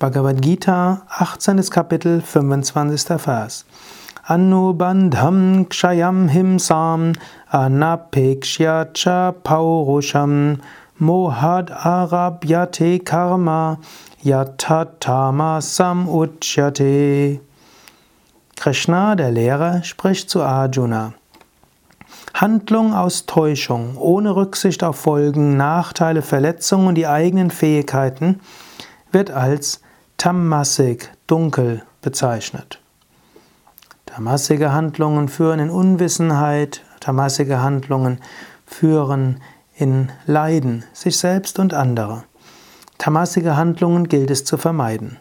Bhagavad Gita, 18. Kapitel, 25. Vers. Anubandham kshayam himsam anapekshya paurusham mohad arabhyate karma yatatama samuchyate. Krishna, der Lehrer, spricht zu Arjuna. Handlung aus Täuschung, ohne Rücksicht auf Folgen, Nachteile, Verletzungen und die eigenen Fähigkeiten, wird als Tamasik, dunkel, bezeichnet. Tamasige Handlungen führen in Unwissenheit, tamasige Handlungen führen in Leiden, sich selbst und andere. Tamasige Handlungen gilt es zu vermeiden.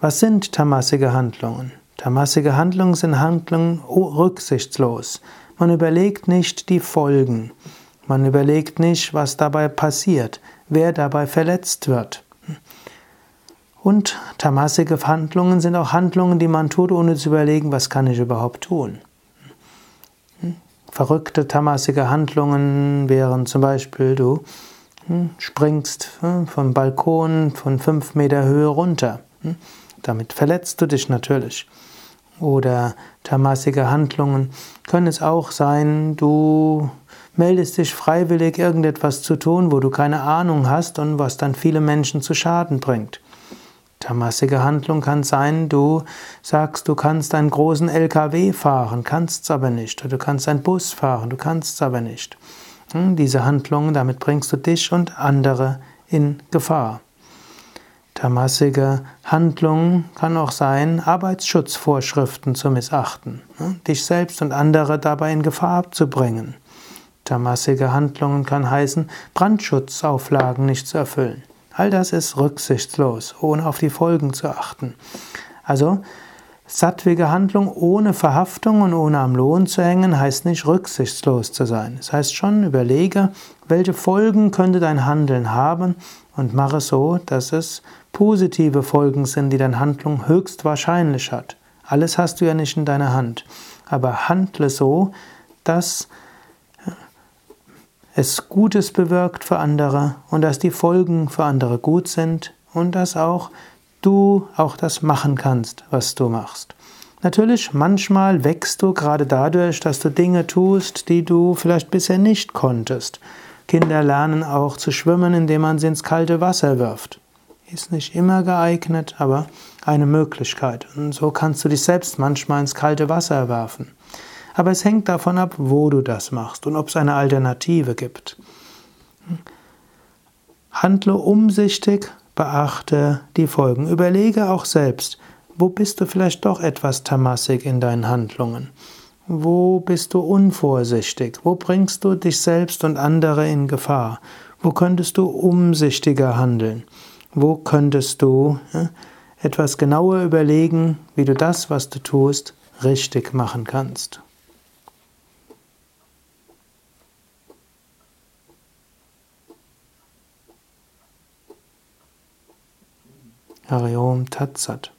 Was sind tamasige Handlungen? Tamasige Handlungen sind Handlungen rücksichtslos. Man überlegt nicht die Folgen. Man überlegt nicht, was dabei passiert, wer dabei verletzt wird. Und tamasige Handlungen sind auch Handlungen, die man tut, ohne zu überlegen, was kann ich überhaupt tun. Verrückte tamasige Handlungen wären zum Beispiel, du hm, springst hm, vom Balkon von fünf Meter Höhe runter. Hm, damit verletzt du dich natürlich. Oder tamasige Handlungen können es auch sein, du meldest dich freiwillig, irgendetwas zu tun, wo du keine Ahnung hast und was dann viele Menschen zu Schaden bringt. Tamasige Handlung kann sein, du sagst, du kannst einen großen LKW fahren, kannst es aber nicht. Oder du kannst einen Bus fahren, du kannst es aber nicht. Hm, diese Handlungen, damit bringst du dich und andere in Gefahr. Tamasige Handlung kann auch sein, Arbeitsschutzvorschriften zu missachten, hm, dich selbst und andere dabei in Gefahr abzubringen. Tamasige Handlungen kann heißen, Brandschutzauflagen nicht zu erfüllen. All das ist rücksichtslos, ohne auf die Folgen zu achten. Also, sattwige Handlung ohne Verhaftung und ohne am Lohn zu hängen, heißt nicht rücksichtslos zu sein. Es das heißt schon, überlege, welche Folgen könnte dein Handeln haben und mache so, dass es positive Folgen sind, die deine Handlung höchstwahrscheinlich hat. Alles hast du ja nicht in deiner Hand. Aber handle so, dass es Gutes bewirkt für andere und dass die Folgen für andere gut sind und dass auch du auch das machen kannst, was du machst. Natürlich, manchmal wächst du gerade dadurch, dass du Dinge tust, die du vielleicht bisher nicht konntest. Kinder lernen auch zu schwimmen, indem man sie ins kalte Wasser wirft. Ist nicht immer geeignet, aber eine Möglichkeit. Und so kannst du dich selbst manchmal ins kalte Wasser werfen. Aber es hängt davon ab, wo du das machst und ob es eine Alternative gibt. Handle umsichtig, beachte die Folgen. Überlege auch selbst, wo bist du vielleicht doch etwas tamassig in deinen Handlungen? Wo bist du unvorsichtig? Wo bringst du dich selbst und andere in Gefahr? Wo könntest du umsichtiger handeln? Wo könntest du etwas genauer überlegen, wie du das, was du tust, richtig machen kannst? Hariom Tatsat